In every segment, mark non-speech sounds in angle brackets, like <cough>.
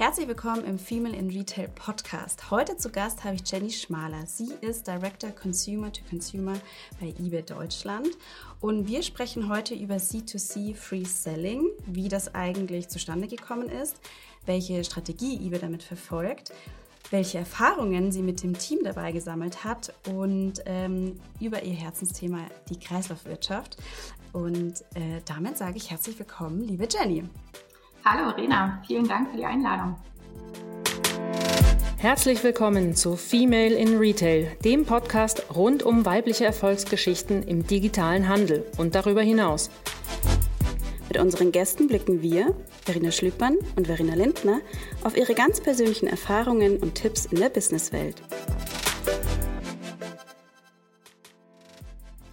Herzlich willkommen im Female in Retail Podcast. Heute zu Gast habe ich Jenny Schmaler. Sie ist Director Consumer to Consumer bei eBay Deutschland und wir sprechen heute über C2C Free Selling, wie das eigentlich zustande gekommen ist, welche Strategie eBay damit verfolgt, welche Erfahrungen sie mit dem Team dabei gesammelt hat und ähm, über ihr Herzensthema die Kreislaufwirtschaft. Und äh, damit sage ich herzlich willkommen, liebe Jenny. Hallo Rena, vielen Dank für die Einladung. Herzlich willkommen zu Female in Retail, dem Podcast rund um weibliche Erfolgsgeschichten im digitalen Handel und darüber hinaus. Mit unseren Gästen blicken wir, Verena Schlüppmann und Verena Lindner, auf ihre ganz persönlichen Erfahrungen und Tipps in der Businesswelt.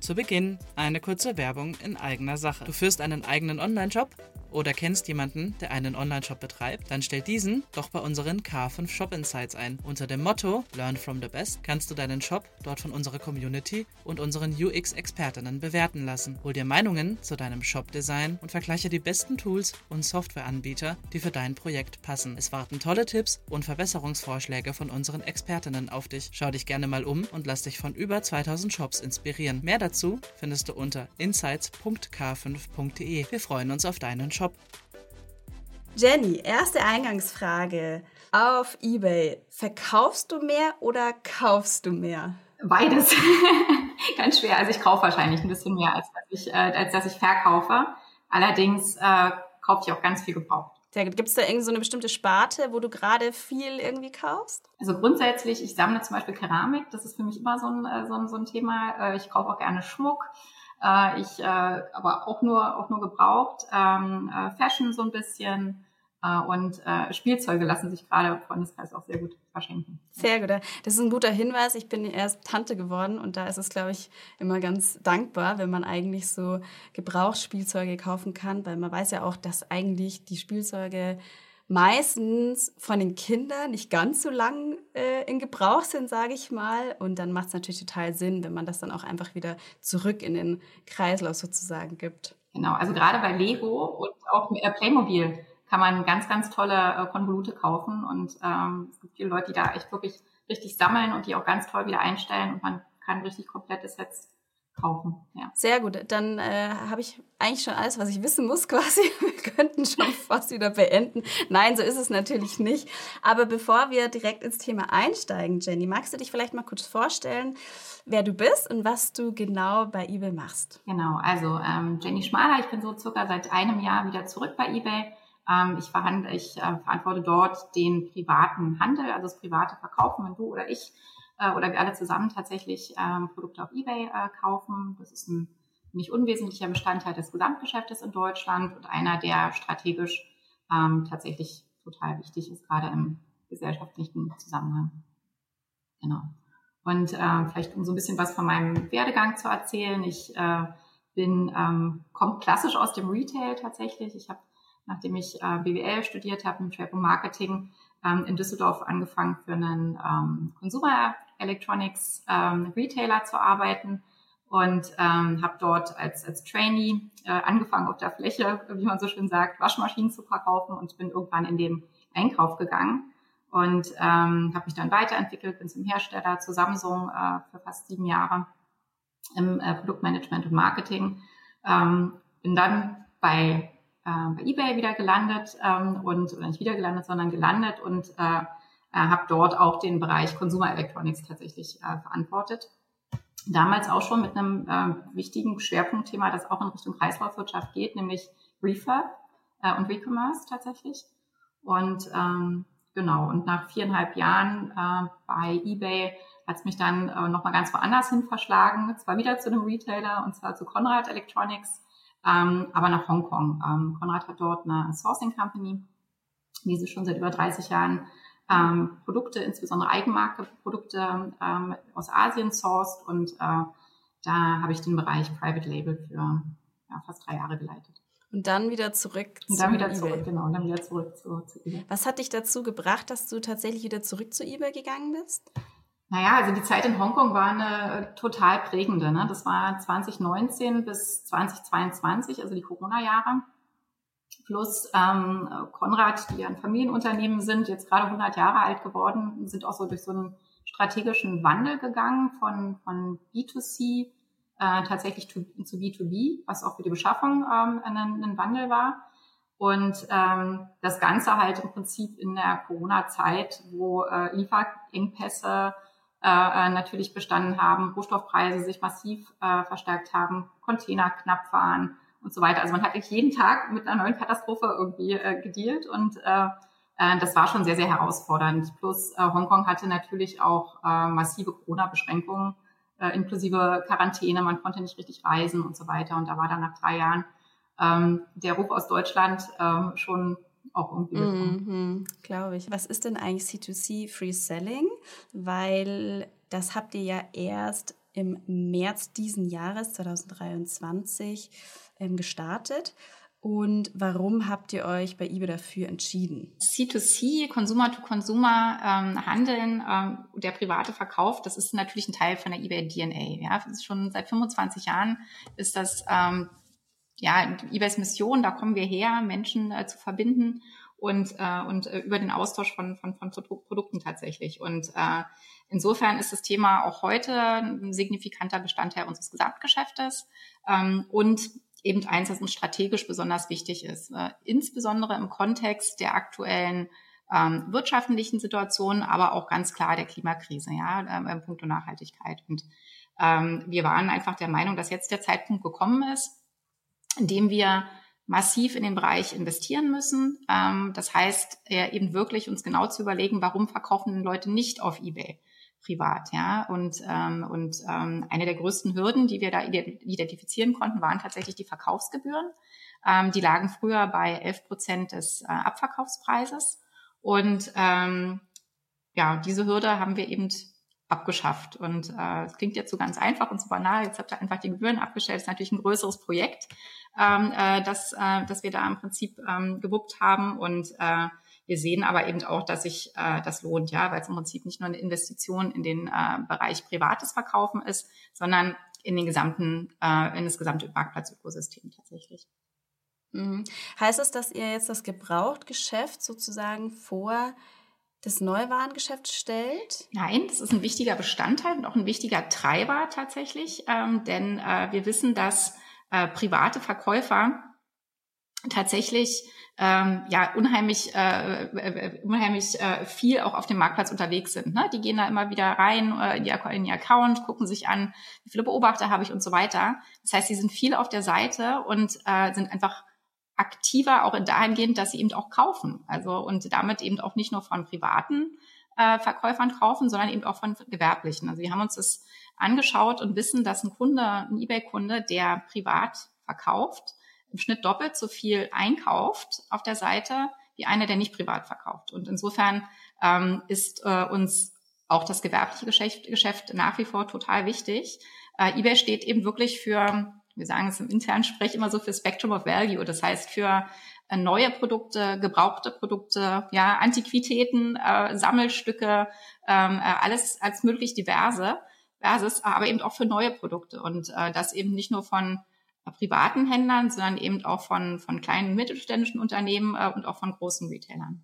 Zu Beginn eine kurze Werbung in eigener Sache. Du führst einen eigenen Online-Shop? oder kennst jemanden, der einen Online-Shop betreibt, dann stell diesen doch bei unseren K5 Shop Insights ein. Unter dem Motto Learn from the Best kannst du deinen Shop dort von unserer Community und unseren UX-Expertinnen bewerten lassen. Hol dir Meinungen zu deinem Shop-Design und vergleiche die besten Tools und Softwareanbieter, die für dein Projekt passen. Es warten tolle Tipps und Verbesserungsvorschläge von unseren Expertinnen auf dich. Schau dich gerne mal um und lass dich von über 2000 Shops inspirieren. Mehr dazu findest du unter insights.k5.de. Wir freuen uns auf deinen Shop. Jenny, erste Eingangsfrage. Auf eBay, verkaufst du mehr oder kaufst du mehr? Beides. <laughs> Ganz schwer. Also ich kaufe wahrscheinlich ein bisschen mehr, als dass ich, äh, als dass ich verkaufe. Allerdings äh, kaufe ich auch ganz viel gebraucht. Sehr gut. Gibt es da irgendwie so eine bestimmte Sparte, wo du gerade viel irgendwie kaufst? Also grundsätzlich, ich sammle zum Beispiel Keramik. Das ist für mich immer so ein, äh, so ein, so ein Thema. Äh, ich kaufe auch gerne Schmuck. Äh, ich aber auch nur auch nur gebraucht, ähm, äh, Fashion so ein bisschen und äh, Spielzeuge lassen sich gerade im Freundeskreis auch sehr gut verschenken. Sehr gut. Das ist ein guter Hinweis. Ich bin erst Tante geworden und da ist es, glaube ich, immer ganz dankbar, wenn man eigentlich so Gebrauchsspielzeuge kaufen kann, weil man weiß ja auch, dass eigentlich die Spielzeuge meistens von den Kindern nicht ganz so lang äh, in Gebrauch sind, sage ich mal. Und dann macht es natürlich total Sinn, wenn man das dann auch einfach wieder zurück in den Kreislauf sozusagen gibt. Genau, also gerade bei Lego und auch äh, Playmobil kann man ganz, ganz tolle äh, Konvolute kaufen. Und ähm, es gibt viele Leute, die da echt wirklich richtig sammeln und die auch ganz toll wieder einstellen und man kann richtig komplette Sets kaufen. Ja. Sehr gut. Dann äh, habe ich eigentlich schon alles, was ich wissen muss, <laughs> quasi. Wir könnten schon <laughs> fast wieder beenden. Nein, so ist es natürlich nicht. Aber bevor wir direkt ins Thema einsteigen, Jenny, magst du dich vielleicht mal kurz vorstellen, wer du bist und was du genau bei eBay machst? Genau, also ähm, Jenny Schmaler, ich bin so circa seit einem Jahr wieder zurück bei eBay. Ähm, ich, verhandle, ich äh, verantworte dort den privaten Handel, also das private Verkaufen, wenn du oder ich äh, oder wir alle zusammen tatsächlich ähm, Produkte auf eBay äh, kaufen. Das ist ein nicht unwesentlicher Bestandteil des Gesamtgeschäftes in Deutschland und einer, der strategisch ähm, tatsächlich total wichtig ist, gerade im gesellschaftlichen Zusammenhang. Genau. Und äh, vielleicht um so ein bisschen was von meinem Werdegang zu erzählen. Ich äh, bin ähm, komme klassisch aus dem Retail tatsächlich. Ich habe, nachdem ich äh, BWL studiert habe im Schwerpunkt Marketing, ähm, in Düsseldorf angefangen für einen ähm, Consumer Electronics ähm, Retailer zu arbeiten und ähm, habe dort als, als Trainee äh, angefangen auf der Fläche, wie man so schön sagt, Waschmaschinen zu verkaufen und bin irgendwann in den Einkauf gegangen und ähm, habe mich dann weiterentwickelt, bin zum Hersteller, zu Samsung äh, für fast sieben Jahre im äh, Produktmanagement und Marketing. Ähm, bin dann bei, bei eBay wieder gelandet ähm, und oder nicht wieder gelandet, sondern gelandet und äh, äh, habe dort auch den Bereich Consumer Electronics tatsächlich äh, verantwortet. Damals auch schon mit einem äh, wichtigen Schwerpunktthema, das auch in Richtung Kreislaufwirtschaft geht, nämlich Refurb äh, und Recommerce tatsächlich. Und ähm, genau, und nach viereinhalb Jahren äh, bei eBay hat es mich dann äh, nochmal ganz woanders hin verschlagen, zwar wieder zu einem Retailer, und zwar zu Conrad Electronics, ähm, aber nach Hongkong. Ähm, Conrad hat dort eine Sourcing Company, die sie schon seit über 30 Jahren ähm, Produkte, insbesondere Eigenmarke-Produkte ähm, aus Asien sourced und äh, da habe ich den Bereich Private Label für ja, fast drei Jahre geleitet. Und dann wieder zurück und dann wieder zurück, genau, und dann wieder zurück zu, zu eBay. Was hat dich dazu gebracht, dass du tatsächlich wieder zurück zu eBay gegangen bist? Naja, also die Zeit in Hongkong war eine total prägende. Ne? Das war 2019 bis 2022, also die Corona-Jahre. plus ähm, Konrad, die ein Familienunternehmen sind, jetzt gerade 100 Jahre alt geworden, sind auch so durch so einen strategischen Wandel gegangen von, von B2C äh, tatsächlich zu, zu B2B, was auch für die Beschaffung ähm, ein, ein Wandel war. Und ähm, das Ganze halt im Prinzip in der Corona-Zeit, wo äh, Lieferengpässe äh, äh, natürlich bestanden haben, Rohstoffpreise sich massiv äh, verstärkt haben, Container knapp waren und so weiter. Also man hat eigentlich jeden Tag mit einer neuen Katastrophe irgendwie äh, gedealt und äh, äh, das war schon sehr, sehr herausfordernd. Plus äh, Hongkong hatte natürlich auch äh, massive Corona-Beschränkungen, äh, inklusive Quarantäne, man konnte nicht richtig reisen und so weiter. Und da war dann nach drei Jahren ähm, der Ruf aus Deutschland ähm, schon auch irgendwie mhm, Glaube ich. Was ist denn eigentlich C2C Free Selling? Weil das habt ihr ja erst im März diesen Jahres 2023 ähm, gestartet. Und warum habt ihr euch bei eBay dafür entschieden? C2C, Consumer-to-Consumer ähm, Handeln, ähm, der private Verkauf, das ist natürlich ein Teil von der eBay DNA. Ja, schon seit 25 Jahren ist das ähm, ja, eBays Mission, da kommen wir her, Menschen äh, zu verbinden und, äh, und äh, über den Austausch von, von, von Produkten tatsächlich. Und äh, insofern ist das Thema auch heute ein signifikanter Bestandteil unseres Gesamtgeschäftes ähm, und eben eins, das uns strategisch besonders wichtig ist, äh, insbesondere im Kontext der aktuellen ähm, wirtschaftlichen Situation, aber auch ganz klar der Klimakrise, ja, ähm, im Punkt Nachhaltigkeit. Und ähm, wir waren einfach der Meinung, dass jetzt der Zeitpunkt gekommen ist, indem wir massiv in den Bereich investieren müssen. Ähm, das heißt, eben wirklich uns genau zu überlegen, warum verkaufen Leute nicht auf eBay privat, ja. Und, ähm, und ähm, eine der größten Hürden, die wir da identifizieren konnten, waren tatsächlich die Verkaufsgebühren. Ähm, die lagen früher bei 11 Prozent des äh, Abverkaufspreises. Und ähm, ja, diese Hürde haben wir eben abgeschafft. Und äh, es klingt jetzt so ganz einfach und so banal. Jetzt habt ihr einfach die Gebühren abgestellt. Das ist natürlich ein größeres Projekt, ähm, äh, das, äh, das wir da im Prinzip ähm, gewuppt haben. Und äh, wir sehen aber eben auch, dass sich äh, das lohnt, ja, weil es im Prinzip nicht nur eine Investition in den äh, Bereich privates Verkaufen ist, sondern in den gesamten, äh, in das gesamte Marktplatzökosystem tatsächlich. Mhm. Heißt es, dass ihr jetzt das Gebrauchtgeschäft sozusagen vor das Neuwarengeschäft stellt? Nein, das ist ein wichtiger Bestandteil und auch ein wichtiger Treiber tatsächlich, ähm, denn äh, wir wissen, dass äh, private Verkäufer tatsächlich ähm, ja unheimlich äh, äh, unheimlich äh, viel auch auf dem Marktplatz unterwegs sind. Ne? Die gehen da immer wieder rein äh, in die Account, gucken sich an, wie viele Beobachter habe ich und so weiter. Das heißt, sie sind viel auf der Seite und äh, sind einfach aktiver auch dahingehend, dass sie eben auch kaufen. Also und damit eben auch nicht nur von privaten äh, Verkäufern kaufen, sondern eben auch von gewerblichen. Also wir haben uns das angeschaut und wissen, dass ein Kunde, ein eBay-Kunde, der privat verkauft, im Schnitt doppelt so viel einkauft auf der Seite wie einer, der nicht privat verkauft. Und insofern ähm, ist äh, uns auch das gewerbliche Geschäft, Geschäft nach wie vor total wichtig. Äh, eBay steht eben wirklich für wir sagen es im internen Sprech immer so für Spectrum of Value. Das heißt für äh, neue Produkte, gebrauchte Produkte, ja, Antiquitäten, äh, Sammelstücke, ähm, äh, alles als möglich diverse, diverses, aber eben auch für neue Produkte und äh, das eben nicht nur von äh, privaten Händlern, sondern eben auch von, von kleinen mittelständischen Unternehmen äh, und auch von großen Retailern.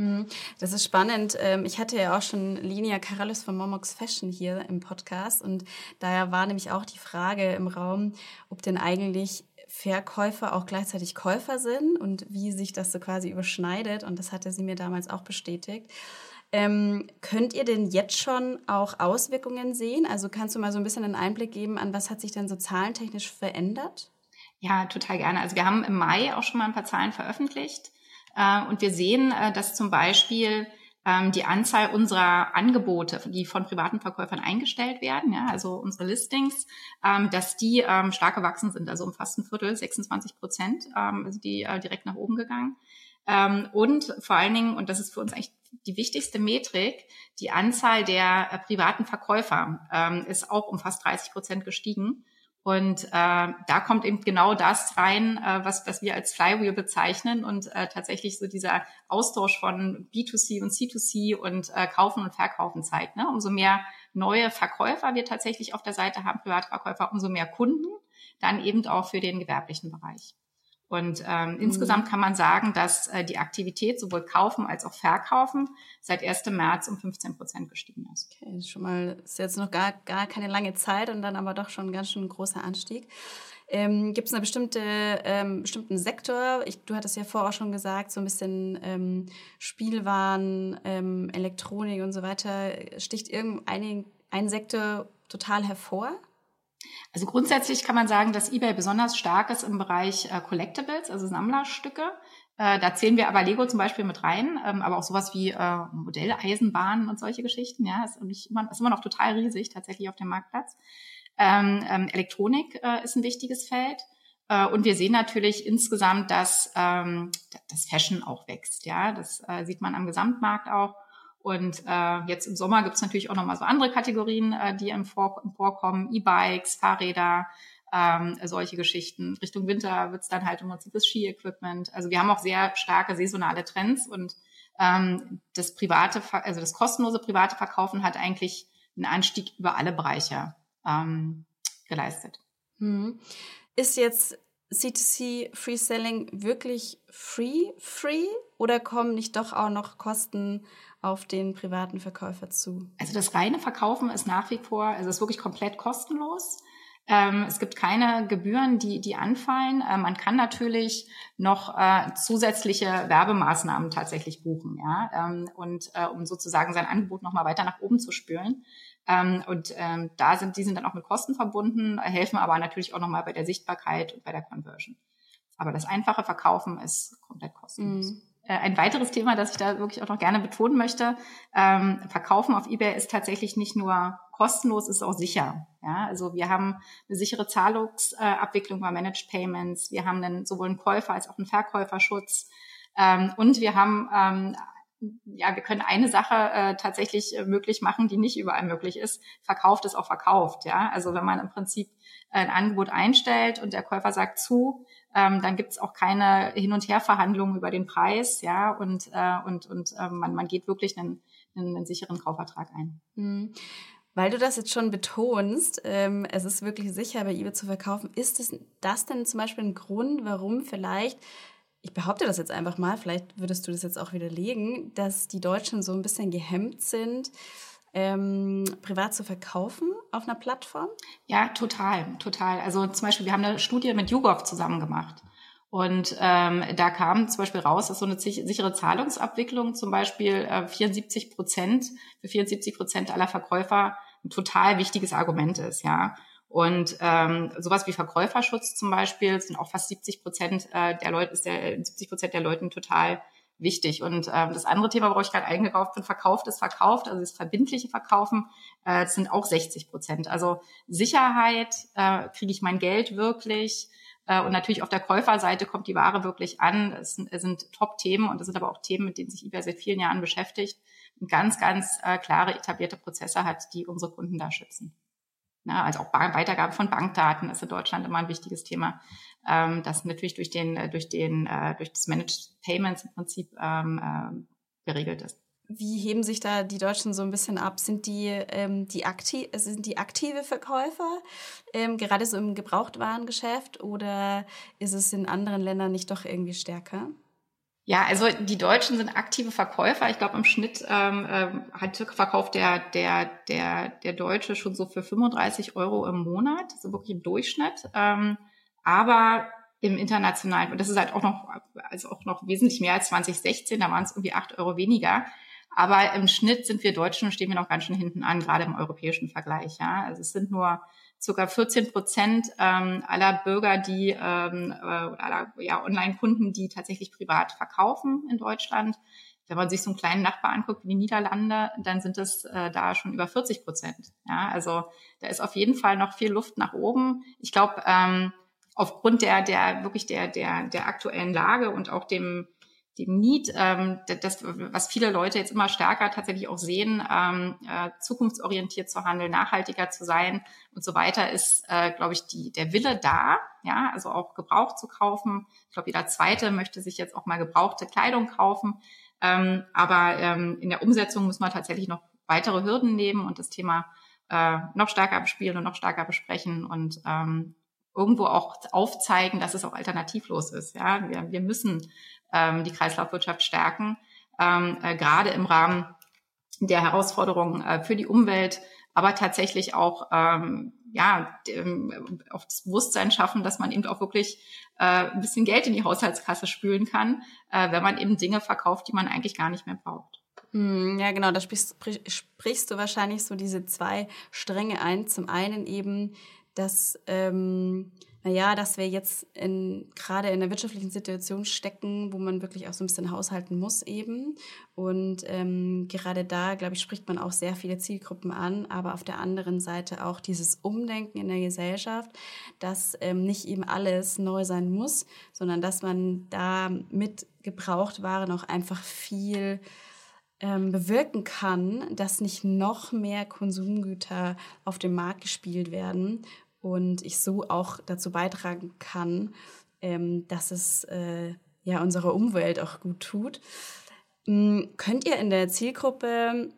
Hm, das ist spannend. Ähm, ich hatte ja auch schon Linia Karalis von Momox Fashion hier im Podcast und daher war nämlich auch die Frage im Raum, ob denn eigentlich Verkäufer auch gleichzeitig Käufer sind und wie sich das so quasi überschneidet. Und das hatte sie mir damals auch bestätigt. Ähm, könnt ihr denn jetzt schon auch Auswirkungen sehen? Also kannst du mal so ein bisschen einen Einblick geben, an was hat sich denn so zahlentechnisch verändert? Ja, total gerne. Also wir haben im Mai auch schon mal ein paar Zahlen veröffentlicht. Äh, und wir sehen, äh, dass zum Beispiel ähm, die Anzahl unserer Angebote, die von privaten Verkäufern eingestellt werden, ja, also unsere Listings, ähm, dass die ähm, stark gewachsen sind, also um fast ein Viertel, 26 Prozent, sind die äh, direkt nach oben gegangen. und vor allen Dingen, und das ist für uns eigentlich die wichtigste Metrik, die Anzahl der privaten Verkäufer ist auch um fast 30 Prozent gestiegen. Und äh, da kommt eben genau das rein, äh, was, was wir als Flywheel bezeichnen und äh, tatsächlich so dieser Austausch von B2C und C2C und äh, Kaufen und Verkaufen zeigt. Ne? Umso mehr neue Verkäufer wir tatsächlich auf der Seite haben, Privatverkäufer, umso mehr Kunden, dann eben auch für den gewerblichen Bereich. Und ähm, mhm. insgesamt kann man sagen, dass äh, die Aktivität sowohl kaufen als auch verkaufen seit 1. März um 15 Prozent gestiegen ist. Okay, ist schon mal ist jetzt noch gar, gar keine lange Zeit und dann aber doch schon ein ganz schön großer Anstieg. Ähm, Gibt es einen bestimmte, ähm, bestimmten Sektor? Ich, du hattest ja vorher auch schon gesagt, so ein bisschen ähm, Spielwaren, ähm, Elektronik und so weiter. Sticht irgendein ein Sektor total hervor? Also grundsätzlich kann man sagen, dass eBay besonders stark ist im Bereich äh, Collectibles, also Sammlerstücke. Äh, da zählen wir aber Lego zum Beispiel mit rein, ähm, aber auch sowas wie äh, Modelleisenbahnen und solche Geschichten. Ja, ist, immer, ist immer noch total riesig tatsächlich auf dem Marktplatz. Ähm, ähm, Elektronik äh, ist ein wichtiges Feld. Äh, und wir sehen natürlich insgesamt, dass ähm, das Fashion auch wächst. Ja, das äh, sieht man am Gesamtmarkt auch. Und äh, jetzt im Sommer gibt es natürlich auch nochmal so andere Kategorien, äh, die im, Vor im Vorkommen, E-Bikes, Fahrräder, ähm, solche Geschichten. Richtung Winter wird es dann halt im Prinzip das Ski-Equipment. Also wir haben auch sehr starke saisonale Trends und ähm, das private, also das kostenlose private Verkaufen hat eigentlich einen Anstieg über alle Bereiche ähm, geleistet. Hm. Ist jetzt C2C Free Selling wirklich free free oder kommen nicht doch auch noch Kosten auf den privaten Verkäufer zu? Also das reine Verkaufen ist nach wie vor, also ist wirklich komplett kostenlos. Ähm, es gibt keine Gebühren, die, die anfallen. Äh, man kann natürlich noch äh, zusätzliche Werbemaßnahmen tatsächlich buchen, ja, ähm, und äh, um sozusagen sein Angebot nochmal weiter nach oben zu spülen. Ähm, und ähm, da sind, die sind dann auch mit Kosten verbunden, helfen aber natürlich auch nochmal bei der Sichtbarkeit und bei der Conversion. Aber das einfache Verkaufen ist komplett kostenlos. Mhm. Äh, ein weiteres Thema, das ich da wirklich auch noch gerne betonen möchte, ähm, Verkaufen auf eBay ist tatsächlich nicht nur kostenlos, ist auch sicher. Ja, also wir haben eine sichere Zahlungsabwicklung bei Managed Payments, wir haben einen, sowohl einen Käufer als auch einen Verkäuferschutz ähm, und wir haben ähm, ja, wir können eine Sache äh, tatsächlich äh, möglich machen, die nicht überall möglich ist. Verkauft ist auch verkauft, ja. Also wenn man im Prinzip ein Angebot einstellt und der Käufer sagt zu, ähm, dann gibt es auch keine Hin- und Herverhandlungen über den Preis, ja, und, äh, und, und äh, man, man geht wirklich einen, einen, einen sicheren Kaufvertrag ein. Mhm. Weil du das jetzt schon betonst, ähm, es ist wirklich sicher, bei eBay zu verkaufen. Ist es das denn zum Beispiel ein Grund, warum vielleicht, ich behaupte das jetzt einfach mal, vielleicht würdest du das jetzt auch widerlegen, dass die Deutschen so ein bisschen gehemmt sind, ähm, privat zu verkaufen auf einer Plattform? Ja, total, total. Also zum Beispiel, wir haben eine Studie mit YouGov zusammen gemacht. Und ähm, da kam zum Beispiel raus, dass so eine sichere Zahlungsabwicklung zum Beispiel äh, 74 Prozent, für 74 Prozent aller Verkäufer ein total wichtiges Argument ist, ja. Und ähm, sowas wie Verkäuferschutz zum Beispiel sind auch fast 70 Prozent äh, der Leute, ist der 70 Prozent der Leuten total wichtig. Und ähm, das andere Thema, worauf ich gerade eingekauft bin, verkauft ist verkauft, also das verbindliche Verkaufen, äh, sind auch 60 Prozent. Also Sicherheit, äh, kriege ich mein Geld wirklich? Äh, und natürlich auf der Käuferseite kommt die Ware wirklich an. Es sind, es sind Top-Themen und das sind aber auch Themen, mit denen sich eBay seit vielen Jahren beschäftigt und ganz, ganz äh, klare etablierte Prozesse hat, die unsere Kunden da schützen. Ja, also auch Weitergabe von Bankdaten ist in Deutschland immer ein wichtiges Thema ähm, das natürlich durch den, äh, durch den, äh, durch das Managed Payments im Prinzip ähm, äh, geregelt ist. Wie heben sich da die Deutschen so ein bisschen ab? Sind die, ähm, die, aktiv, sind die aktive Verkäufer, ähm, gerade so im Gebrauchtwarengeschäft, oder ist es in anderen Ländern nicht doch irgendwie stärker? Ja, also die Deutschen sind aktive Verkäufer. Ich glaube, im Schnitt ähm, ähm hat verkauft der, der, der, der Deutsche schon so für 35 Euro im Monat, so wirklich im Durchschnitt. Ähm, aber im internationalen, und das ist halt auch noch, also auch noch wesentlich mehr als 2016, da waren es irgendwie acht Euro weniger. Aber im Schnitt sind wir Deutschen, stehen wir noch ganz schön hinten an, gerade im europäischen Vergleich. Ja, also es sind nur circa 14 Prozent ähm, aller Bürger, die ähm, äh, aller ja, Online-Kunden, die tatsächlich privat verkaufen in Deutschland. Wenn man sich so einen kleinen Nachbar anguckt wie die Niederlande, dann sind es äh, da schon über 40 Prozent. Ja, also da ist auf jeden Fall noch viel Luft nach oben. Ich glaube, ähm, aufgrund der, der wirklich der, der, der aktuellen Lage und auch dem, dem Need, ähm, das, was viele Leute jetzt immer stärker tatsächlich auch sehen, ähm, äh, zukunftsorientiert zu handeln, nachhaltiger zu sein und so weiter, ist, äh, glaube ich, die, der Wille da, ja, also auch Gebrauch zu kaufen. Ich glaube, jeder Zweite möchte sich jetzt auch mal gebrauchte Kleidung kaufen. Ähm, aber ähm, in der Umsetzung muss man tatsächlich noch weitere Hürden nehmen und das Thema äh, noch stärker bespielen und noch stärker besprechen und ähm, irgendwo auch aufzeigen, dass es auch alternativlos ist. Ja, wir, wir müssen ähm, die Kreislaufwirtschaft stärken, ähm, äh, gerade im Rahmen der Herausforderungen äh, für die Umwelt, aber tatsächlich auch ähm, ja ähm, auf das Bewusstsein schaffen, dass man eben auch wirklich äh, ein bisschen Geld in die Haushaltskasse spülen kann, äh, wenn man eben Dinge verkauft, die man eigentlich gar nicht mehr braucht. Hm, ja, genau, da sprichst, sprichst du wahrscheinlich so diese zwei Stränge ein. Zum einen eben, dass ähm, naja, dass wir jetzt in, gerade in einer wirtschaftlichen Situation stecken, wo man wirklich auch so ein bisschen haushalten muss eben. Und ähm, gerade da, glaube ich, spricht man auch sehr viele Zielgruppen an, aber auf der anderen Seite auch dieses Umdenken in der Gesellschaft, dass ähm, nicht eben alles neu sein muss, sondern dass man da mit Gebrauchtwaren auch einfach viel ähm, bewirken kann, dass nicht noch mehr Konsumgüter auf dem Markt gespielt werden und ich so auch dazu beitragen kann, ähm, dass es äh, ja unserer Umwelt auch gut tut. Ähm, könnt ihr in der Zielgruppe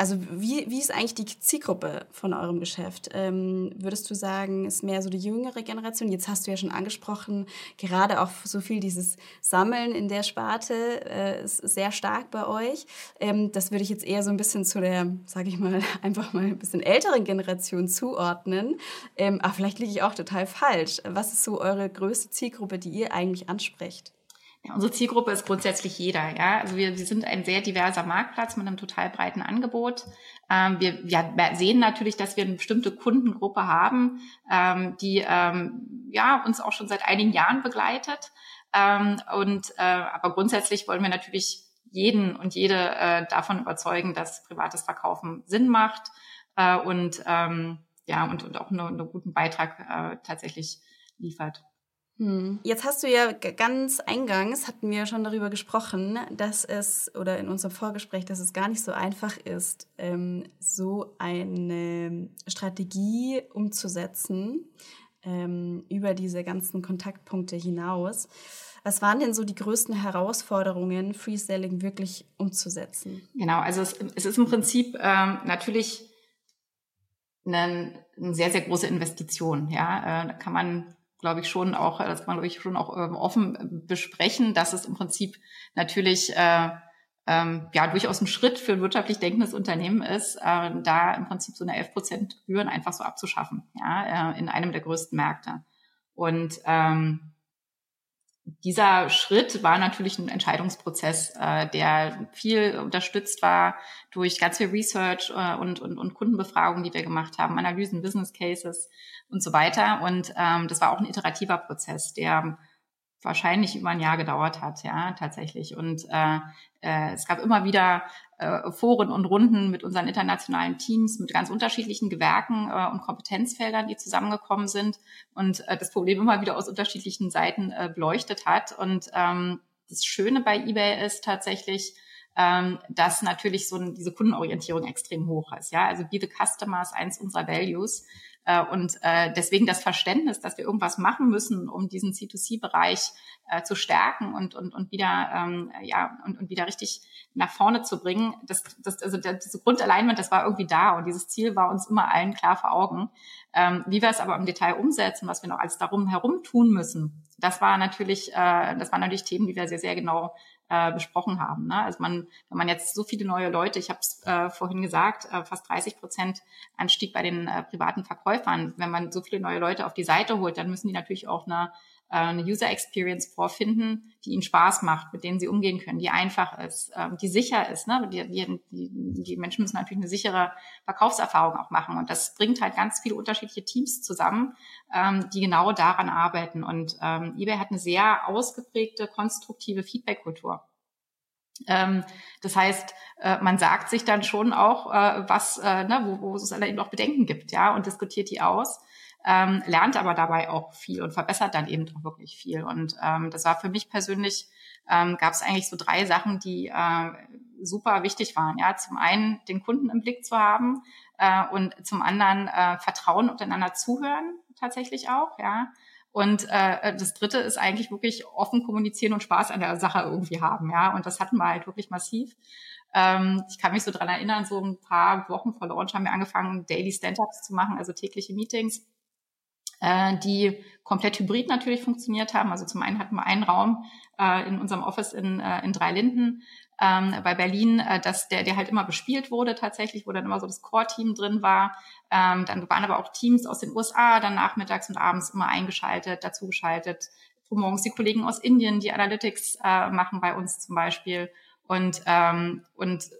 also wie, wie ist eigentlich die Zielgruppe von eurem Geschäft? Ähm, würdest du sagen, ist mehr so die jüngere Generation? Jetzt hast du ja schon angesprochen, gerade auch so viel dieses Sammeln in der Sparte äh, ist sehr stark bei euch. Ähm, das würde ich jetzt eher so ein bisschen zu der, sage ich mal, <laughs> einfach mal ein bisschen älteren Generation zuordnen. Ähm, aber vielleicht liege ich auch total falsch. Was ist so eure größte Zielgruppe, die ihr eigentlich ansprecht? Ja, unsere Zielgruppe ist grundsätzlich jeder. Ja, also wir, wir sind ein sehr diverser Marktplatz mit einem total breiten Angebot. Ähm, wir, wir sehen natürlich, dass wir eine bestimmte Kundengruppe haben, ähm, die ähm, ja uns auch schon seit einigen Jahren begleitet. Ähm, und äh, aber grundsätzlich wollen wir natürlich jeden und jede äh, davon überzeugen, dass privates Verkaufen Sinn macht äh, und ähm, ja und, und auch einen, einen guten Beitrag äh, tatsächlich liefert. Hm. Jetzt hast du ja ganz eingangs, hatten wir schon darüber gesprochen, dass es, oder in unserem Vorgespräch, dass es gar nicht so einfach ist, ähm, so eine Strategie umzusetzen ähm, über diese ganzen Kontaktpunkte hinaus. Was waren denn so die größten Herausforderungen, Freestyling wirklich umzusetzen? Genau, also es, es ist im Prinzip ähm, natürlich eine, eine, sehr, sehr große Investition. Ja, äh, da kann man glaube ich, schon auch, das kann man, glaube ich, schon auch ähm, offen besprechen, dass es im Prinzip natürlich äh, ähm, ja durchaus ein Schritt für ein wirtschaftlich denkendes Unternehmen ist, äh, da im Prinzip so eine 11 Prozent Gebühren einfach so abzuschaffen, ja, äh, in einem der größten Märkte. Und ähm, dieser Schritt war natürlich ein Entscheidungsprozess, äh, der viel unterstützt war durch ganz viel Research äh, und, und, und Kundenbefragungen, die wir gemacht haben, Analysen, Business Cases und so weiter. Und ähm, das war auch ein iterativer Prozess, der wahrscheinlich über ein Jahr gedauert hat, ja, tatsächlich. Und äh, äh, es gab immer wieder äh, Foren und Runden mit unseren internationalen Teams, mit ganz unterschiedlichen Gewerken äh, und Kompetenzfeldern, die zusammengekommen sind und äh, das Problem immer wieder aus unterschiedlichen Seiten äh, beleuchtet hat. Und ähm, das Schöne bei eBay ist tatsächlich, ähm, dass natürlich so diese Kundenorientierung extrem hoch ist. Ja, also be the customer ist eins unserer Values. Äh, und äh, deswegen das Verständnis, dass wir irgendwas machen müssen, um diesen C2C-Bereich äh, zu stärken und, und, und wieder, ähm, ja, und, und wieder richtig nach vorne zu bringen. Das, das, also das, Grundalignment, das war irgendwie da und dieses Ziel war uns immer allen klar vor Augen. Ähm, wie wir es aber im Detail umsetzen, was wir noch alles darum herum tun müssen, das war natürlich, äh, das waren natürlich Themen, die wir sehr, sehr genau äh, besprochen haben. Ne? Also man, wenn man jetzt so viele neue Leute, ich habe es äh, vorhin gesagt, äh, fast 30 Prozent Anstieg bei den äh, privaten Verkäufern, wenn man so viele neue Leute auf die Seite holt, dann müssen die natürlich auch eine eine User Experience vorfinden, die ihnen Spaß macht, mit denen sie umgehen können, die einfach ist, ähm, die sicher ist. Ne? Die, die, die Menschen müssen natürlich eine sichere Verkaufserfahrung auch machen. Und das bringt halt ganz viele unterschiedliche Teams zusammen, ähm, die genau daran arbeiten. Und ähm, eBay hat eine sehr ausgeprägte, konstruktive Feedback-Kultur. Das heißt, äh, man sagt sich dann schon auch, äh, was, äh, ne, wo, wo es eben auch Bedenken gibt, ja, und diskutiert die aus ähm, lernt aber dabei auch viel und verbessert dann eben auch wirklich viel. Und ähm, das war für mich persönlich, ähm, gab es eigentlich so drei Sachen, die äh, super wichtig waren. Ja, zum einen den Kunden im Blick zu haben äh, und zum anderen äh, Vertrauen untereinander zuhören tatsächlich auch. Ja. Und äh, das Dritte ist eigentlich wirklich offen kommunizieren und Spaß an der Sache irgendwie haben. Ja, und das hatten wir halt wirklich massiv. Ähm, ich kann mich so dran erinnern, so ein paar Wochen vor Launch haben wir angefangen, Daily Stand-ups zu machen, also tägliche Meetings äh, die komplett hybrid natürlich funktioniert haben. Also zum einen hatten wir einen Raum äh, in unserem Office in, äh, in Dreilinden ähm, bei Berlin, äh, dass der, der halt immer bespielt wurde tatsächlich, wo dann immer so das Core-Team drin war. Ähm, dann waren aber auch Teams aus den USA dann nachmittags und abends immer eingeschaltet, dazugeschaltet. Morgens die Kollegen aus Indien, die Analytics äh, machen bei uns zum Beispiel. Und, ähm, und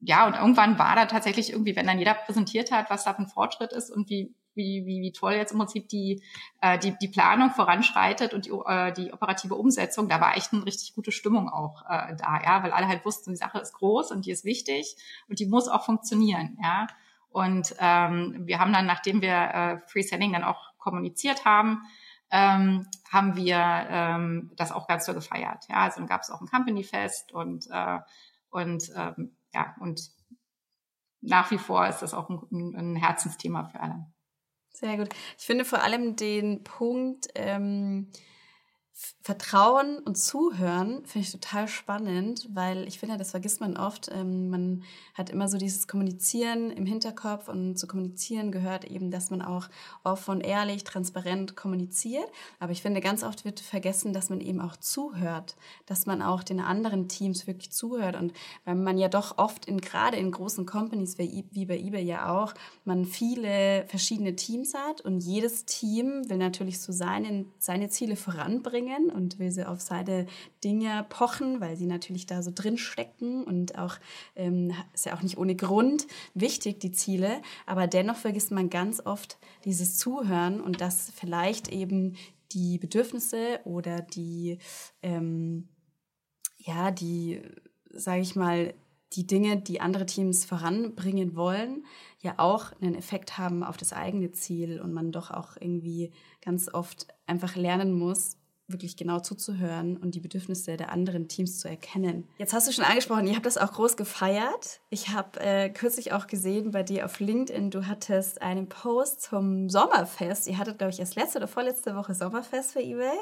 ja, und irgendwann war da tatsächlich irgendwie, wenn dann jeder präsentiert hat, was da für ein Fortschritt ist und wie, wie, wie, wie toll jetzt im Prinzip die, äh, die, die Planung voranschreitet und die, äh, die operative Umsetzung, da war echt eine richtig gute Stimmung auch äh, da, ja, weil alle halt wussten, die Sache ist groß und die ist wichtig und die muss auch funktionieren, ja. Und ähm, wir haben dann, nachdem wir äh, Free Selling dann auch kommuniziert haben, ähm, haben wir ähm, das auch ganz so gefeiert. Ja, also dann gab es auch ein Company Fest und äh, und ähm, ja und nach wie vor ist das auch ein, ein Herzensthema für alle. Sehr gut. Ich finde vor allem den Punkt, ähm, Vertrauen und Zuhören finde ich total spannend, weil ich finde, das vergisst man oft. Ähm, man hat immer so dieses Kommunizieren im Hinterkopf und zu kommunizieren gehört eben, dass man auch offen ehrlich, transparent kommuniziert. Aber ich finde, ganz oft wird vergessen, dass man eben auch zuhört, dass man auch den anderen Teams wirklich zuhört. Und weil man ja doch oft in, gerade in großen Companies wie bei eBay ja auch, man viele verschiedene Teams hat und jedes Team will natürlich so seine, seine Ziele voranbringen bringen und will sie auf seine Dinge pochen, weil sie natürlich da so drin stecken und auch ähm, ist ja auch nicht ohne Grund wichtig, die Ziele. Aber dennoch vergisst man ganz oft dieses Zuhören und dass vielleicht eben die Bedürfnisse oder die, ähm, ja, die, sage ich mal, die Dinge, die andere Teams voranbringen wollen, ja auch einen Effekt haben auf das eigene Ziel und man doch auch irgendwie ganz oft einfach lernen muss, wirklich genau zuzuhören und die Bedürfnisse der anderen Teams zu erkennen. Jetzt hast du schon angesprochen, ihr habt das auch groß gefeiert. Ich habe äh, kürzlich auch gesehen bei dir auf LinkedIn, du hattest einen Post zum Sommerfest. Ihr hattet, glaube ich, erst letzte oder vorletzte Woche Sommerfest für eBay.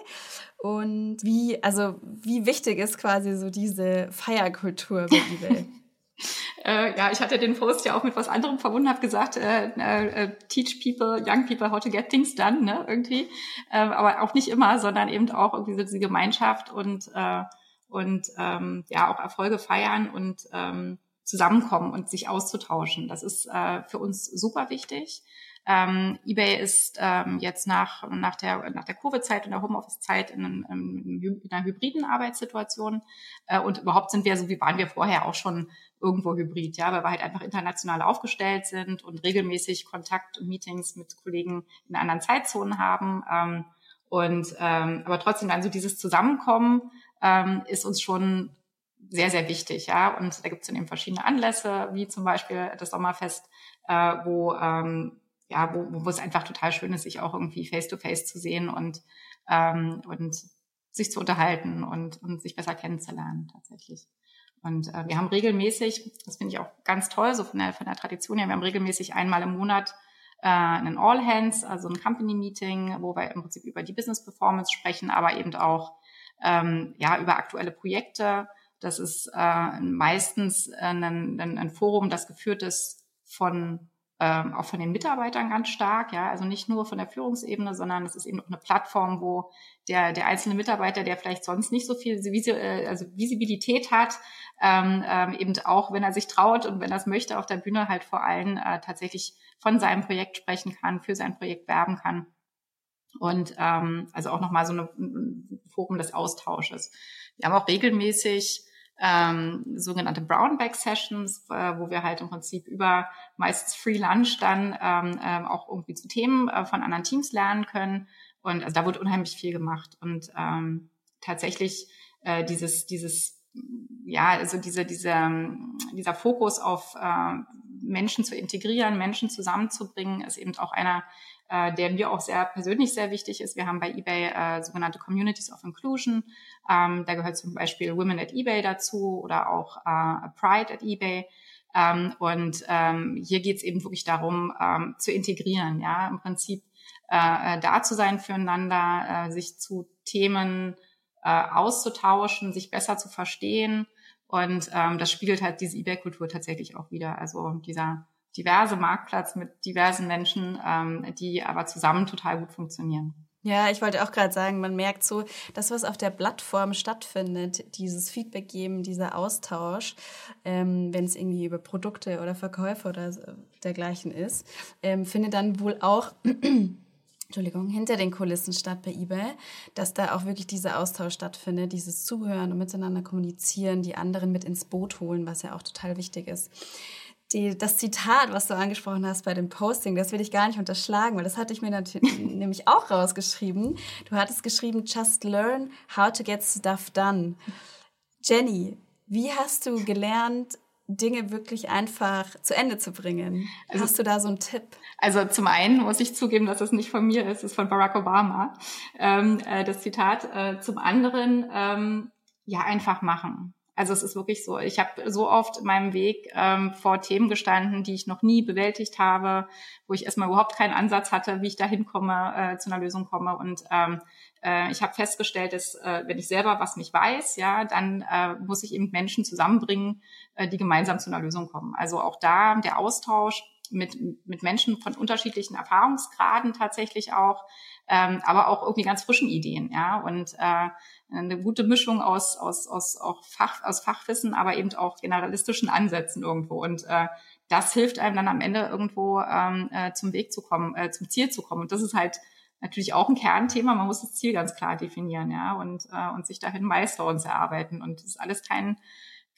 Und wie, also wie wichtig ist quasi so diese Feierkultur bei eBay? <laughs> äh, ja, ich hatte den Post ja auch mit was anderem verbunden, habe gesagt, äh, äh, äh, teach people, young people how to get things done, ne, irgendwie. Äh, aber auch nicht immer, sondern eben auch irgendwie so diese Gemeinschaft und, äh, und ähm, ja, auch Erfolge feiern und ähm, zusammenkommen und sich auszutauschen. Das ist äh, für uns super wichtig. Ähm, eBay ist ähm, jetzt nach, nach der, nach der Covid-Zeit und der Homeoffice-Zeit in, in, in, einer hybriden Arbeitssituation. Äh, und überhaupt sind wir, so wie waren wir vorher auch schon irgendwo hybrid, ja, weil wir halt einfach international aufgestellt sind und regelmäßig Kontakt und Meetings mit Kollegen in anderen Zeitzonen haben. Ähm, und ähm, aber trotzdem dann so dieses Zusammenkommen ähm, ist uns schon sehr, sehr wichtig, ja. Und da gibt es dann eben verschiedene Anlässe, wie zum Beispiel das Sommerfest, äh, wo ähm, ja, wo, wo es einfach total schön ist, sich auch irgendwie face-to-face -face zu sehen und, ähm, und sich zu unterhalten und, und sich besser kennenzulernen tatsächlich. Und äh, wir haben regelmäßig, das finde ich auch ganz toll, so von der, von der Tradition her, wir haben regelmäßig einmal im Monat äh, einen All Hands, also ein Company Meeting, wo wir im Prinzip über die Business Performance sprechen, aber eben auch ähm, ja über aktuelle Projekte. Das ist äh, meistens äh, ein, ein Forum, das geführt ist von ähm, auch von den Mitarbeitern ganz stark, ja, also nicht nur von der Führungsebene, sondern es ist eben auch eine Plattform, wo der, der einzelne Mitarbeiter, der vielleicht sonst nicht so viel äh, also Visibilität hat, ähm, ähm, eben auch, wenn er sich traut und wenn er es möchte, auf der Bühne halt vor allem äh, tatsächlich von seinem Projekt sprechen kann, für sein Projekt werben kann. Und ähm, also auch nochmal so eine, ein Forum des Austausches. Wir haben auch regelmäßig ähm, sogenannte Brownback Sessions, äh, wo wir halt im Prinzip über meistens Free Lunch dann ähm, ähm, auch irgendwie zu Themen äh, von anderen Teams lernen können. Und also da wird unheimlich viel gemacht. Und ähm, tatsächlich äh, dieses, dieses, ja, also diese, diese, dieser Fokus auf äh, Menschen zu integrieren, Menschen zusammenzubringen, ist eben auch einer äh, der mir auch sehr persönlich sehr wichtig ist. Wir haben bei eBay äh, sogenannte Communities of Inclusion. Ähm, da gehört zum Beispiel Women at eBay dazu oder auch äh, Pride at eBay. Ähm, und ähm, hier geht es eben wirklich darum, ähm, zu integrieren, ja, im Prinzip äh, äh, da zu sein füreinander, äh, sich zu Themen äh, auszutauschen, sich besser zu verstehen. Und ähm, das spiegelt halt diese eBay-Kultur tatsächlich auch wieder. Also dieser diverse Marktplatz mit diversen Menschen, ähm, die aber zusammen total gut funktionieren. Ja, ich wollte auch gerade sagen, man merkt so, das, was auf der Plattform stattfindet, dieses Feedback geben, dieser Austausch, ähm, wenn es irgendwie über Produkte oder Verkäufe oder dergleichen ist, ähm, findet dann wohl auch <clears throat> Entschuldigung, hinter den Kulissen statt bei eBay, dass da auch wirklich dieser Austausch stattfindet, dieses Zuhören und miteinander kommunizieren, die anderen mit ins Boot holen, was ja auch total wichtig ist. Die, das Zitat, was du angesprochen hast bei dem Posting, das will ich gar nicht unterschlagen, weil das hatte ich mir natürlich <laughs> nämlich auch rausgeschrieben. Du hattest geschrieben, just learn how to get stuff done. Jenny, wie hast du gelernt, Dinge wirklich einfach zu Ende zu bringen? Also, Hast du da so einen Tipp? Also zum einen muss ich zugeben, dass es nicht von mir ist, es ist von Barack Obama, ähm, äh, das Zitat. Äh, zum anderen, ähm, ja, einfach machen. Also es ist wirklich so. Ich habe so oft in meinem Weg ähm, vor Themen gestanden, die ich noch nie bewältigt habe, wo ich erstmal überhaupt keinen Ansatz hatte, wie ich da hinkomme, äh, zu einer Lösung komme. Und ähm, äh, ich habe festgestellt, dass äh, wenn ich selber was nicht weiß, ja, dann äh, muss ich eben Menschen zusammenbringen, äh, die gemeinsam zu einer Lösung kommen. Also auch da der Austausch mit, mit Menschen von unterschiedlichen Erfahrungsgraden tatsächlich auch, ähm, aber auch irgendwie ganz frischen Ideen, ja. Und äh, eine gute Mischung aus, aus, aus, auch Fach, aus Fachwissen, aber eben auch generalistischen Ansätzen irgendwo. Und äh, das hilft einem dann am Ende irgendwo ähm, äh, zum Weg zu kommen, äh, zum Ziel zu kommen. Und das ist halt natürlich auch ein Kernthema. Man muss das Ziel ganz klar definieren, ja, und, äh, und sich dahin Milestones erarbeiten. Und das ist alles kein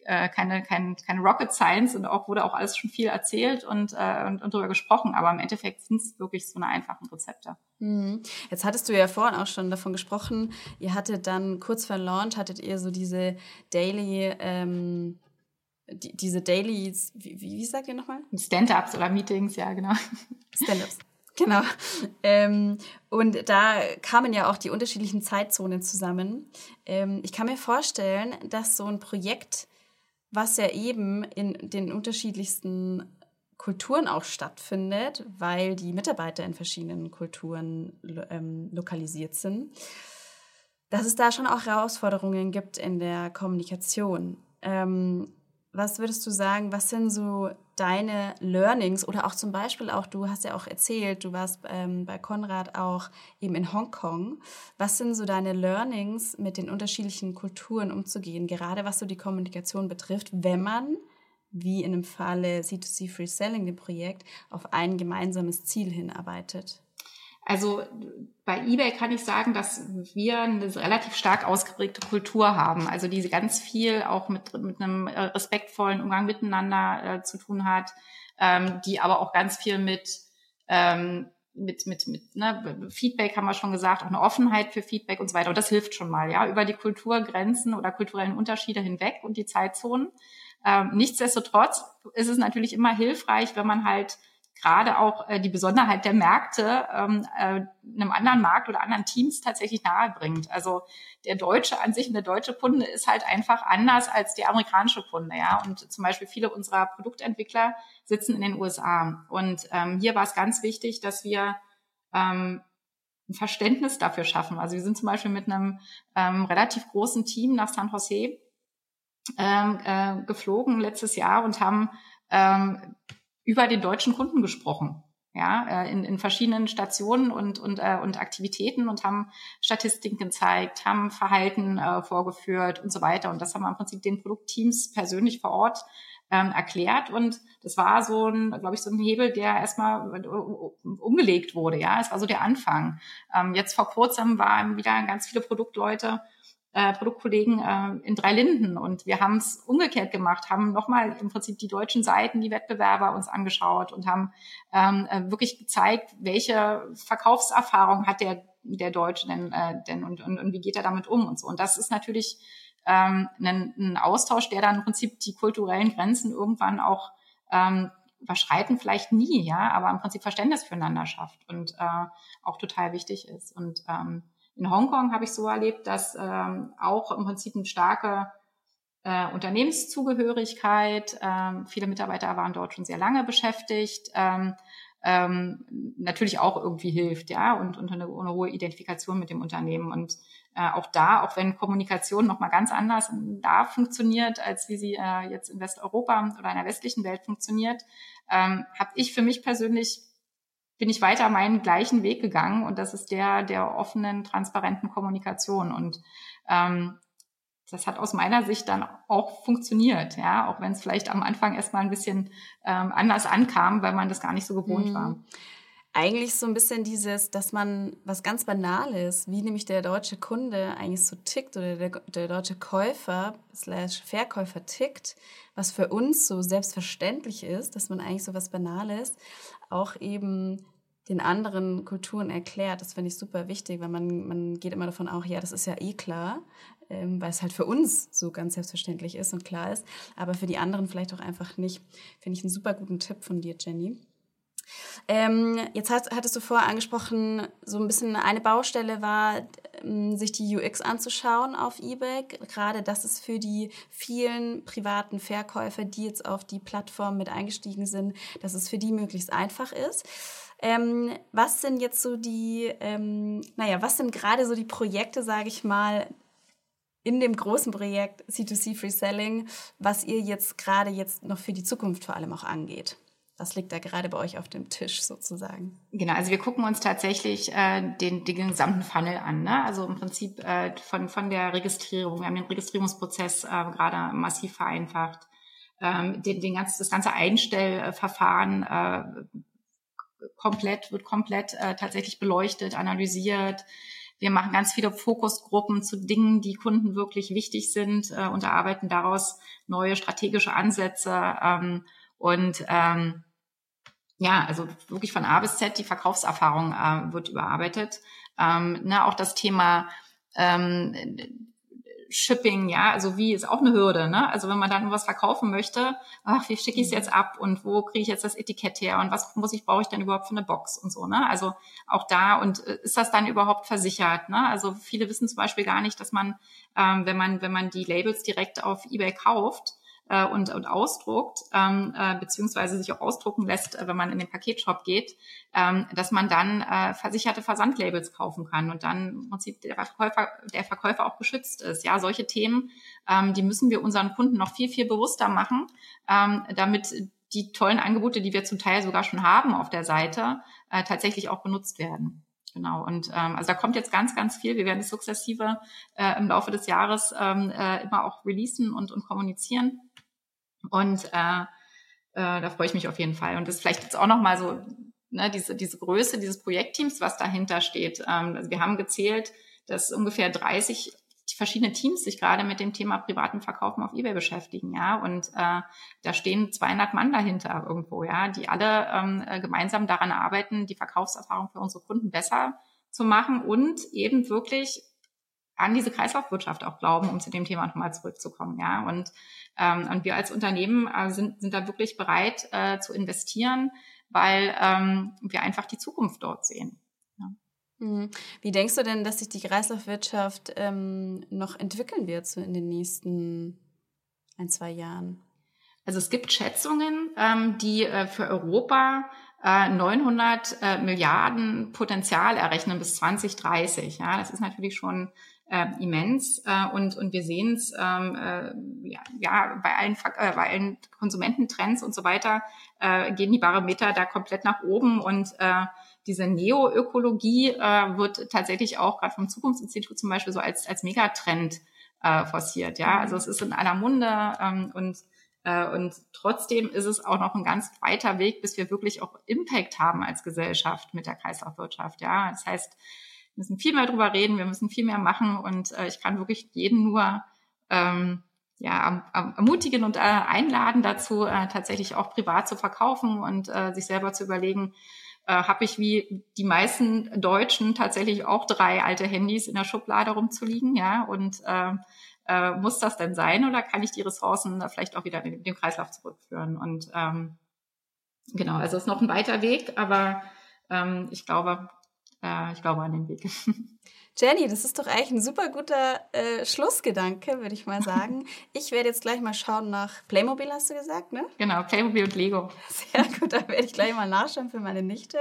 äh, keine, kein, keine Rocket Science und auch wurde auch alles schon viel erzählt und, äh, und, und darüber gesprochen, aber im Endeffekt sind es wirklich so eine einfachen Rezepte. Mhm. Jetzt hattest du ja vorhin auch schon davon gesprochen, ihr hattet dann kurz vor Launch, hattet ihr so diese Daily, ähm, die, diese Dailies, wie, wie sagt ihr nochmal? Stand-ups oder Meetings, ja, genau. Stand-ups. Genau. Ähm, und da kamen ja auch die unterschiedlichen Zeitzonen zusammen. Ähm, ich kann mir vorstellen, dass so ein Projekt was ja eben in den unterschiedlichsten Kulturen auch stattfindet, weil die Mitarbeiter in verschiedenen Kulturen ähm, lokalisiert sind, dass es da schon auch Herausforderungen gibt in der Kommunikation. Ähm, was würdest du sagen, was sind so deine Learnings oder auch zum Beispiel auch, du hast ja auch erzählt, du warst ähm, bei Konrad auch eben in Hongkong. Was sind so deine Learnings, mit den unterschiedlichen Kulturen umzugehen, gerade was so die Kommunikation betrifft, wenn man, wie in dem Falle C2C Free Selling, dem Projekt, auf ein gemeinsames Ziel hinarbeitet? Also bei eBay kann ich sagen, dass wir eine relativ stark ausgeprägte Kultur haben, also die ganz viel auch mit, mit einem äh, respektvollen Umgang miteinander äh, zu tun hat, ähm, die aber auch ganz viel mit ähm, mit, mit, mit ne, Feedback haben wir schon gesagt, auch eine Offenheit für Feedback und so weiter. Und das hilft schon mal, ja, über die Kulturgrenzen oder kulturellen Unterschiede hinweg und die Zeitzonen. Ähm, nichtsdestotrotz ist es natürlich immer hilfreich, wenn man halt gerade auch äh, die Besonderheit der Märkte ähm, äh, einem anderen Markt oder anderen Teams tatsächlich nahe bringt. Also der Deutsche an sich und der deutsche Kunde ist halt einfach anders als der amerikanische Kunde, ja. Und zum Beispiel viele unserer Produktentwickler sitzen in den USA. Und ähm, hier war es ganz wichtig, dass wir ähm, ein Verständnis dafür schaffen. Also wir sind zum Beispiel mit einem ähm, relativ großen Team nach San Jose ähm, äh, geflogen letztes Jahr und haben ähm, über den deutschen Kunden gesprochen ja, äh, in, in verschiedenen Stationen und, und, äh, und Aktivitäten und haben Statistiken gezeigt, haben Verhalten äh, vorgeführt und so weiter. Und das haben wir im Prinzip den Produktteams persönlich vor Ort ähm, erklärt. Und das war so ein, glaube ich, so ein Hebel, der erstmal umgelegt wurde. Ja, es war so der Anfang. Ähm, jetzt vor kurzem waren wieder ganz viele Produktleute äh, Produktkollegen äh, in drei Linden und wir haben es umgekehrt gemacht, haben nochmal im Prinzip die deutschen Seiten, die Wettbewerber uns angeschaut und haben ähm, äh, wirklich gezeigt, welche Verkaufserfahrung hat der der Deutsche denn, äh, denn und, und, und wie geht er damit um und so. Und das ist natürlich ähm, ein, ein Austausch, der dann im Prinzip die kulturellen Grenzen irgendwann auch ähm, überschreiten vielleicht nie, ja, aber im Prinzip Verständnis füreinander schafft und äh, auch total wichtig ist. Und ähm, in Hongkong habe ich so erlebt, dass ähm, auch im Prinzip ein starker, äh, äh, Unternehmenszugehörigkeit. Ähm, viele Mitarbeiter waren dort schon sehr lange beschäftigt. Ähm, ähm, natürlich auch irgendwie hilft, ja, und, und eine, eine hohe Identifikation mit dem Unternehmen. Und äh, auch da, auch wenn Kommunikation nochmal ganz anders da funktioniert, als wie sie äh, jetzt in Westeuropa oder in der westlichen Welt funktioniert, ähm, habe ich für mich persönlich bin ich weiter meinen gleichen Weg gegangen und das ist der der offenen, transparenten Kommunikation und ähm, das hat aus meiner Sicht dann auch funktioniert, ja, auch wenn es vielleicht am Anfang erstmal ein bisschen ähm, anders ankam, weil man das gar nicht so gewohnt mhm. war. Eigentlich so ein bisschen dieses, dass man was ganz Banales, wie nämlich der deutsche Kunde eigentlich so tickt oder der, der deutsche Käufer slash Verkäufer tickt, was für uns so selbstverständlich ist, dass man eigentlich so was Banales auch eben den anderen Kulturen erklärt. Das finde ich super wichtig, weil man, man geht immer davon auch, ja, das ist ja eh klar, ähm, weil es halt für uns so ganz selbstverständlich ist und klar ist, aber für die anderen vielleicht auch einfach nicht. Finde ich einen super guten Tipp von dir, Jenny. Ähm, jetzt hast, hattest du vorher angesprochen, so ein bisschen eine Baustelle war, sich die UX anzuschauen auf eBay. Gerade das ist für die vielen privaten Verkäufer, die jetzt auf die Plattform mit eingestiegen sind, dass es für die möglichst einfach ist. Ähm, was sind jetzt so die, ähm, naja, was sind gerade so die Projekte, sage ich mal, in dem großen Projekt C2C Free Selling, was ihr jetzt gerade jetzt noch für die Zukunft vor allem auch angeht? Was liegt da gerade bei euch auf dem Tisch sozusagen? Genau, also wir gucken uns tatsächlich äh, den, den gesamten Funnel an. Ne? Also im Prinzip äh, von, von der Registrierung. Wir haben den Registrierungsprozess äh, gerade massiv vereinfacht. Ähm, den, den ganz, das ganze Einstellverfahren äh, komplett, wird komplett äh, tatsächlich beleuchtet, analysiert. Wir machen ganz viele Fokusgruppen zu Dingen, die Kunden wirklich wichtig sind äh, und erarbeiten daraus neue strategische Ansätze. Ähm, und ähm, ja, also wirklich von A bis Z die Verkaufserfahrung äh, wird überarbeitet. Ähm, ne, auch das Thema ähm, Shipping, ja, also wie ist auch eine Hürde, ne? Also wenn man dann was verkaufen möchte, ach, wie schicke ich es jetzt ab und wo kriege ich jetzt das Etikett her und was muss ich, brauche ich denn überhaupt für eine Box und so, ne? Also auch da und äh, ist das dann überhaupt versichert, ne? Also viele wissen zum Beispiel gar nicht, dass man, ähm, wenn man, wenn man die Labels direkt auf eBay kauft, äh, und, und ausdruckt, ähm, äh, beziehungsweise sich auch ausdrucken lässt, äh, wenn man in den Paketshop geht, ähm, dass man dann äh, versicherte Versandlabels kaufen kann und dann im Prinzip der Verkäufer, der Verkäufer auch geschützt ist. Ja, solche Themen, ähm, die müssen wir unseren Kunden noch viel, viel bewusster machen, ähm, damit die tollen Angebote, die wir zum Teil sogar schon haben auf der Seite, äh, tatsächlich auch benutzt werden. Genau. Und ähm, also da kommt jetzt ganz, ganz viel. Wir werden es sukzessive äh, im Laufe des Jahres ähm, äh, immer auch releasen und, und kommunizieren. Und äh, äh, da freue ich mich auf jeden Fall. Und das ist vielleicht jetzt auch nochmal so, ne, diese, diese Größe dieses Projektteams, was dahinter steht. Ähm, also wir haben gezählt, dass ungefähr 30 verschiedene Teams sich gerade mit dem Thema privaten Verkaufen auf eBay beschäftigen, ja, und äh, da stehen 200 Mann dahinter irgendwo, ja, die alle ähm, äh, gemeinsam daran arbeiten, die Verkaufserfahrung für unsere Kunden besser zu machen und eben wirklich an diese Kreislaufwirtschaft auch glauben, um zu dem Thema nochmal zurückzukommen. Ja, und, ähm, und wir als Unternehmen äh, sind, sind da wirklich bereit äh, zu investieren, weil ähm, wir einfach die Zukunft dort sehen. Ja. Mhm. Wie denkst du denn, dass sich die Kreislaufwirtschaft ähm, noch entwickeln wird so in den nächsten ein, zwei Jahren? Also es gibt Schätzungen, ähm, die äh, für Europa 900 äh, äh, Milliarden Potenzial errechnen bis 2030. Ja, das ist natürlich schon äh, immens äh, und, und wir sehen es ähm, äh, ja, ja, bei, allen, äh, bei allen Konsumententrends und so weiter äh, gehen die Barometer da komplett nach oben und äh, diese Neoökologie äh, wird tatsächlich auch gerade vom Zukunftsinstitut zum Beispiel so als, als Megatrend äh, forciert. Ja, also es ist in aller Munde ähm, und äh, und trotzdem ist es auch noch ein ganz weiter Weg, bis wir wirklich auch Impact haben als Gesellschaft mit der Kreislaufwirtschaft. Ja, das heißt, müssen viel mehr drüber reden, wir müssen viel mehr machen und äh, ich kann wirklich jeden nur ähm, ja, ermutigen und äh, einladen dazu, äh, tatsächlich auch privat zu verkaufen und äh, sich selber zu überlegen, äh, habe ich wie die meisten Deutschen tatsächlich auch drei alte Handys in der Schublade rumzuliegen, ja, und äh, äh, muss das denn sein oder kann ich die Ressourcen vielleicht auch wieder in den Kreislauf zurückführen? Und ähm, genau, also es ist noch ein weiter Weg, aber ähm, ich glaube, äh, ich glaube an den Weg. <laughs> Jenny, das ist doch eigentlich ein super guter äh, Schlussgedanke, würde ich mal sagen. <laughs> ich werde jetzt gleich mal schauen nach Playmobil, hast du gesagt, ne? Genau, Playmobil und Lego. Sehr gut, da werde ich gleich mal nachschauen für meine Nichte.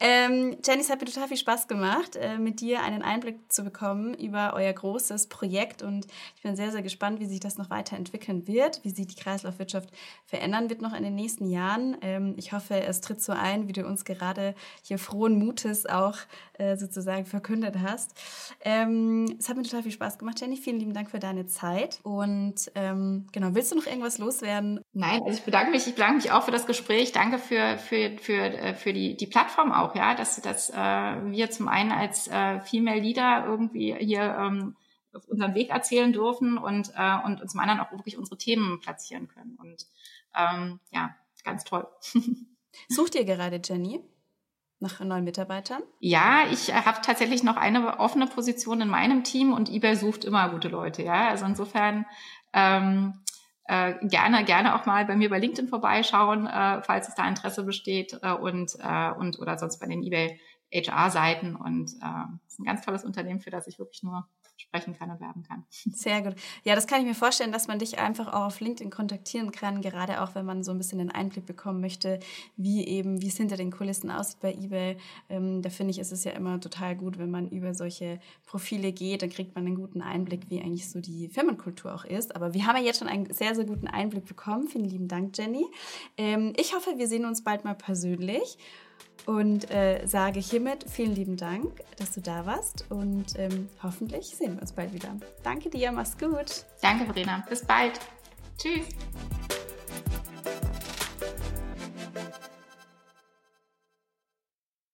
Ähm, Jenny, es hat mir total viel Spaß gemacht, äh, mit dir einen Einblick zu bekommen über euer großes Projekt und ich bin sehr, sehr gespannt, wie sich das noch weiterentwickeln wird, wie sich die Kreislaufwirtschaft verändern wird noch in den nächsten Jahren. Ähm, ich hoffe, es tritt so ein, wie du uns gerade hier frohen Mutes auch äh, sozusagen verkündet hast hast. Ähm, es hat mir total viel Spaß gemacht, Jenny. Vielen lieben Dank für deine Zeit. Und ähm, genau, willst du noch irgendwas loswerden? Nein, also ich bedanke mich. Ich bedanke mich auch für das Gespräch. Danke für, für, für, äh, für die, die Plattform auch, ja, dass, dass äh, wir zum einen als äh, Female Leader irgendwie hier ähm, auf unseren Weg erzählen dürfen und, äh, und, und zum anderen auch wirklich unsere Themen platzieren können. Und ähm, ja, ganz toll. <laughs> Sucht ihr gerade, Jenny? Nach neuen Mitarbeitern? Ja, ich habe tatsächlich noch eine offene Position in meinem Team und eBay sucht immer gute Leute. Ja, also insofern ähm, äh, gerne gerne auch mal bei mir bei LinkedIn vorbeischauen, äh, falls es da Interesse besteht äh, und äh, und oder sonst bei den eBay HR-Seiten und äh, ist ein ganz tolles Unternehmen, für das ich wirklich nur sprechen kann und werben kann. <laughs> Sehr gut. Ja, das kann ich mir vorstellen, dass man dich einfach auch auf LinkedIn kontaktieren kann, gerade auch wenn man so ein bisschen den Einblick bekommen möchte, wie eben, wie es hinter den Kulissen aussieht bei eBay. Ähm, da finde ich, ist es ja immer total gut, wenn man über solche Profile geht, dann kriegt man einen guten Einblick, wie eigentlich so die Firmenkultur auch ist. Aber wir haben ja jetzt schon einen sehr, sehr guten Einblick bekommen. Vielen lieben Dank, Jenny. Ähm, ich hoffe, wir sehen uns bald mal persönlich und äh, sage hiermit vielen lieben Dank, dass du da warst und ähm, hoffentlich sehen wir uns bald wieder. Danke dir, mach's gut. Danke, Verena. Bis bald. Tschüss.